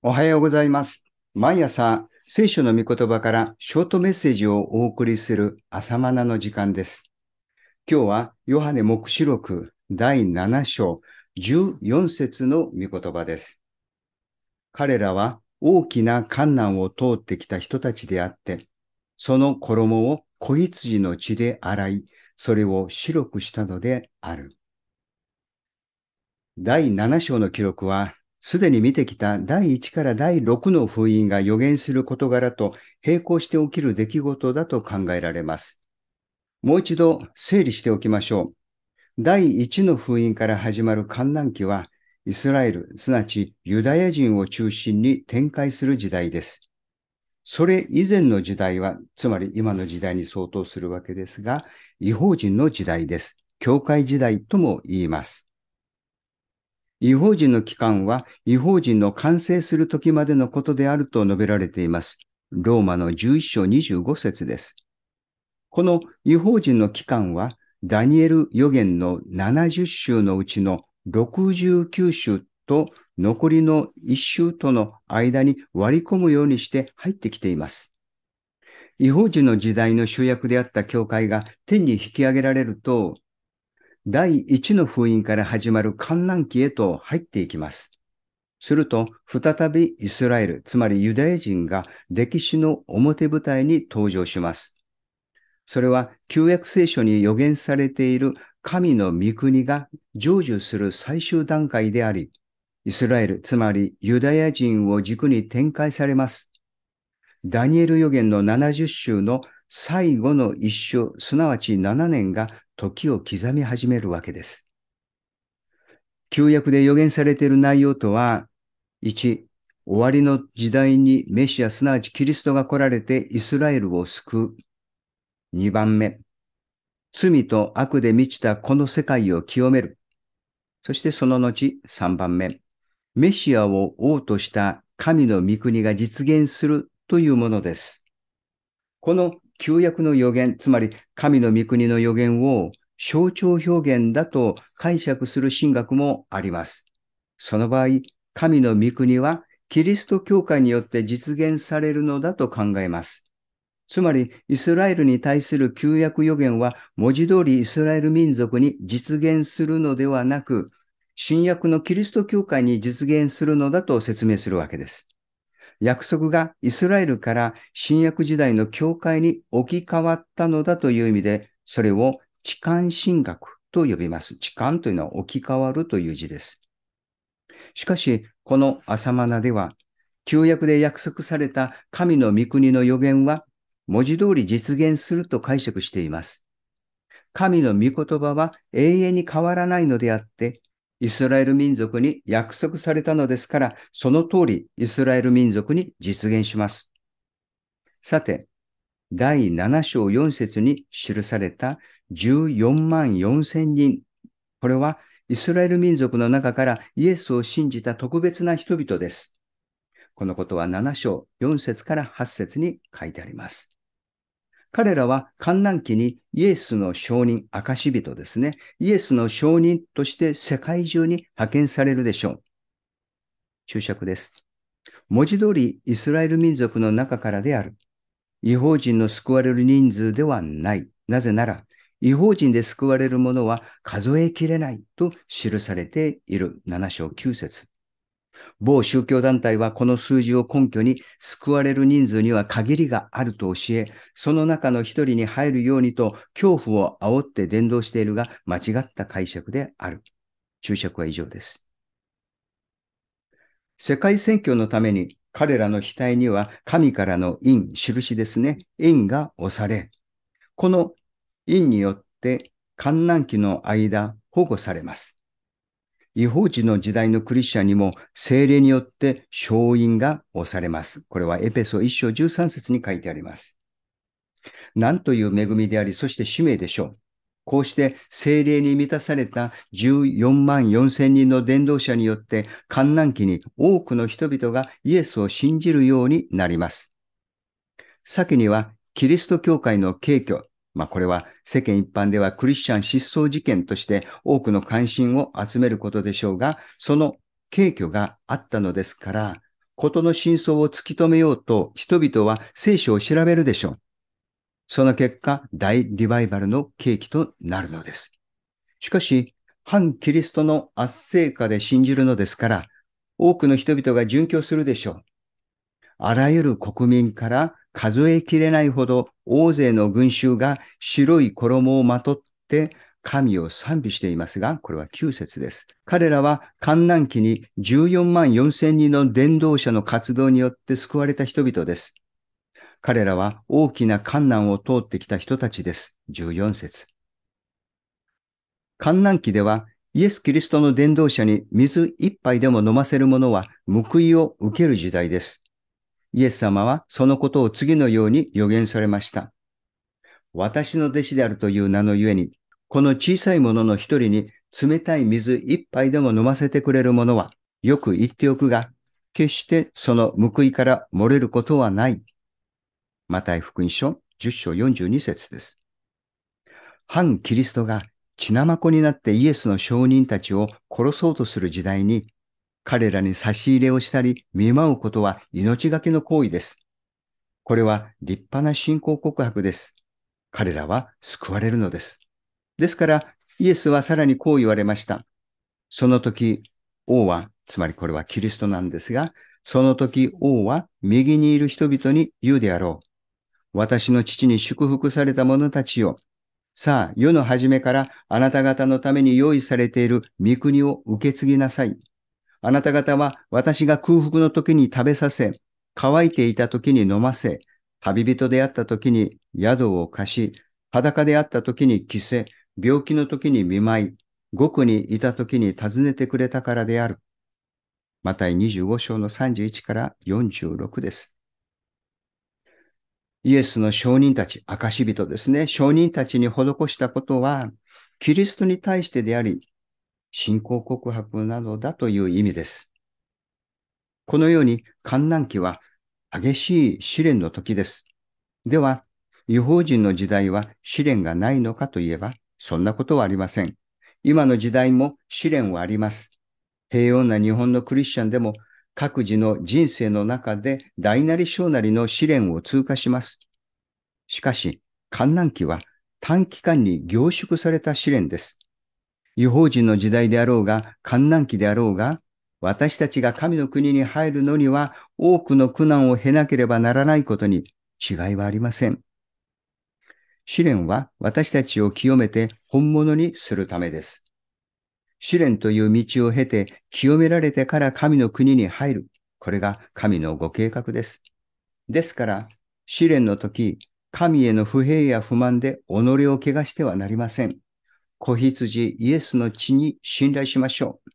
おはようございます。毎朝、聖書の御言葉からショートメッセージをお送りする朝マナの時間です。今日は、ヨハネ目視録第7章14節の御言葉です。彼らは大きな観難を通ってきた人たちであって、その衣を子羊の血で洗い、それを白くしたのである。第7章の記録は、すでに見てきた第1から第6の封印が予言する事柄と並行して起きる出来事だと考えられます。もう一度整理しておきましょう。第1の封印から始まる観難期は、イスラエル、すなわちユダヤ人を中心に展開する時代です。それ以前の時代は、つまり今の時代に相当するわけですが、違法人の時代です。教会時代とも言います。違法人の期間は違法人の完成する時までのことであると述べられています。ローマの11章25節です。この違法人の期間はダニエル予言の70週のうちの69週と残りの1週との間に割り込むようにして入ってきています。違法人の時代の主役であった教会が天に引き上げられると、第一の封印から始まる観難期へと入っていきます。すると、再びイスラエル、つまりユダヤ人が歴史の表舞台に登場します。それは旧約聖書に予言されている神の御国が成就する最終段階であり、イスラエル、つまりユダヤ人を軸に展開されます。ダニエル予言の70週の最後の一週、すなわち7年が時を刻み始めるわけです。旧約で予言されている内容とは、1、終わりの時代にメシア、すなわちキリストが来られてイスラエルを救う。2番目、罪と悪で満ちたこの世界を清める。そしてその後、3番目、メシアを王とした神の御国が実現するというものです。この旧約の予言、つまり神の御国の予言を象徴表現だと解釈する神学もあります。その場合、神の御国はキリスト教会によって実現されるのだと考えます。つまり、イスラエルに対する旧約予言は文字通りイスラエル民族に実現するのではなく、新約のキリスト教会に実現するのだと説明するわけです。約束がイスラエルから新約時代の教会に置き換わったのだという意味で、それを置換神学と呼びます。置換というのは置き換わるという字です。しかし、この朝マナでは、旧約で約束された神の御国の予言は、文字通り実現すると解釈しています。神の御言葉は永遠に変わらないのであって、イスラエル民族に約束されたのですから、その通りイスラエル民族に実現します。さて、第7章4節に記された14万4千人。これはイスラエル民族の中からイエスを信じた特別な人々です。このことは7章4節から8節に書いてあります。彼らは観難期にイエスの証人、証人ですね。イエスの証人として世界中に派遣されるでしょう。注釈です。文字通りイスラエル民族の中からである。違法人の救われる人数ではない。なぜなら、違法人で救われる者は数えきれないと記されている7章9節某宗教団体はこの数字を根拠に救われる人数には限りがあると教え、その中の一人に入るようにと恐怖を煽って伝道しているが間違った解釈である。注釈は以上です。世界選挙のために彼らの額には神からの印、印ですね。印が押され、この印によって観難期の間保護されます。違法人の時代のクリスチャンにも精霊によって勝因が押されます。これはエペソ1章13節に書いてあります。なんという恵みであり、そして使命でしょう。こうして精霊に満たされた14万4千人の伝道者によって観難期に多くの人々がイエスを信じるようになります。先にはキリスト教会の敬虚、まあこれは世間一般ではクリスチャン失踪事件として多くの関心を集めることでしょうが、その敬虚があったのですから、ことの真相を突き止めようと人々は聖書を調べるでしょう。その結果、大リバイバルの契機となるのです。しかし、反キリストの圧政下で信じるのですから、多くの人々が殉教するでしょう。あらゆる国民から数えきれないほど大勢の群衆が白い衣をまとって神を賛美していますが、これは9節です。彼らは観南期に14万4千人の伝道者の活動によって救われた人々です。彼らは大きな観難を通ってきた人たちです。14節観難期ではイエス・キリストの伝道者に水一杯でも飲ませる者は報いを受ける時代です。イエス様はそのことを次のように予言されました。私の弟子であるという名のゆえに、この小さい者のの一人に冷たい水一杯でも飲ませてくれる者は、よく言っておくが、決してその報いから漏れることはない。マタイ福音書10章42節です。反キリストが血まこになってイエスの証人たちを殺そうとする時代に、彼らに差し入れをしたり見舞うことは命がけの行為です。これは立派な信仰告白です。彼らは救われるのです。ですから、イエスはさらにこう言われました。その時、王は、つまりこれはキリストなんですが、その時王は右にいる人々に言うであろう。私の父に祝福された者たちよ。さあ、世の初めからあなた方のために用意されている御国を受け継ぎなさい。あなた方は私が空腹の時に食べさせ、乾いていた時に飲ませ、旅人であった時に宿を貸し、裸であった時に着せ、病気の時に見舞い、獄にいた時に訪ねてくれたからである。また25章の31から46です。イエスの証人たち、証人ですね、証人たちに施したことは、キリストに対してであり、信仰告白などだという意味です。このように、観難期は激しい試練の時です。では、違法人の時代は試練がないのかといえば、そんなことはありません。今の時代も試練はあります。平穏な日本のクリスチャンでも各自の人生の中で大なり小なりの試練を通過します。しかし、観難期は短期間に凝縮された試練です。違法人の時代であろうが、観難期であろうが、私たちが神の国に入るのには多くの苦難を経なければならないことに違いはありません。試練は私たちを清めて本物にするためです。試練という道を経て清められてから神の国に入る。これが神のご計画です。ですから、試練の時、神への不平や不満で己を怪我してはなりません。子羊イエスの血に信頼しましょう。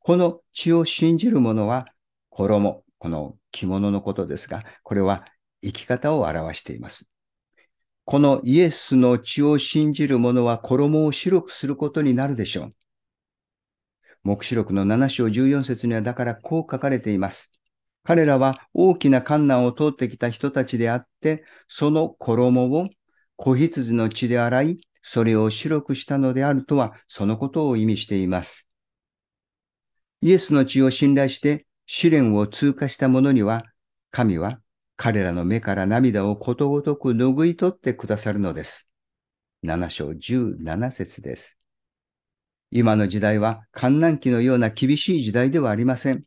この血を信じる者は、衣、この着物のことですが、これは生き方を表しています。このイエスの血を信じる者は衣を白くすることになるでしょう。目視録の7章14節にはだからこう書かれています。彼らは大きな観難を通ってきた人たちであって、その衣を子羊の血で洗い、それを白くしたのであるとは、そのことを意味しています。イエスの血を信頼して試練を通過した者には、神は彼らの目から涙をことごとく拭い取ってくださるのです。7章17節です。今の時代は観難期のような厳しい時代ではありません。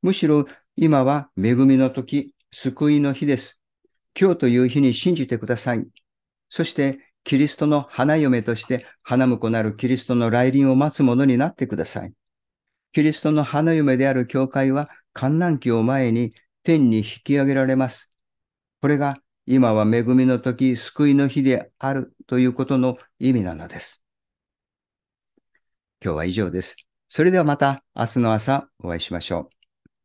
むしろ今は恵みの時、救いの日です。今日という日に信じてください。そして、キリストの花嫁として花婿なるキリストの来臨を待つ者になってください。キリストの花嫁である教会は観難期を前に天に引き上げられます。これが今は恵みの時、救いの日であるということの意味なのです。今日は以上です。それではまた明日の朝お会いしましょう。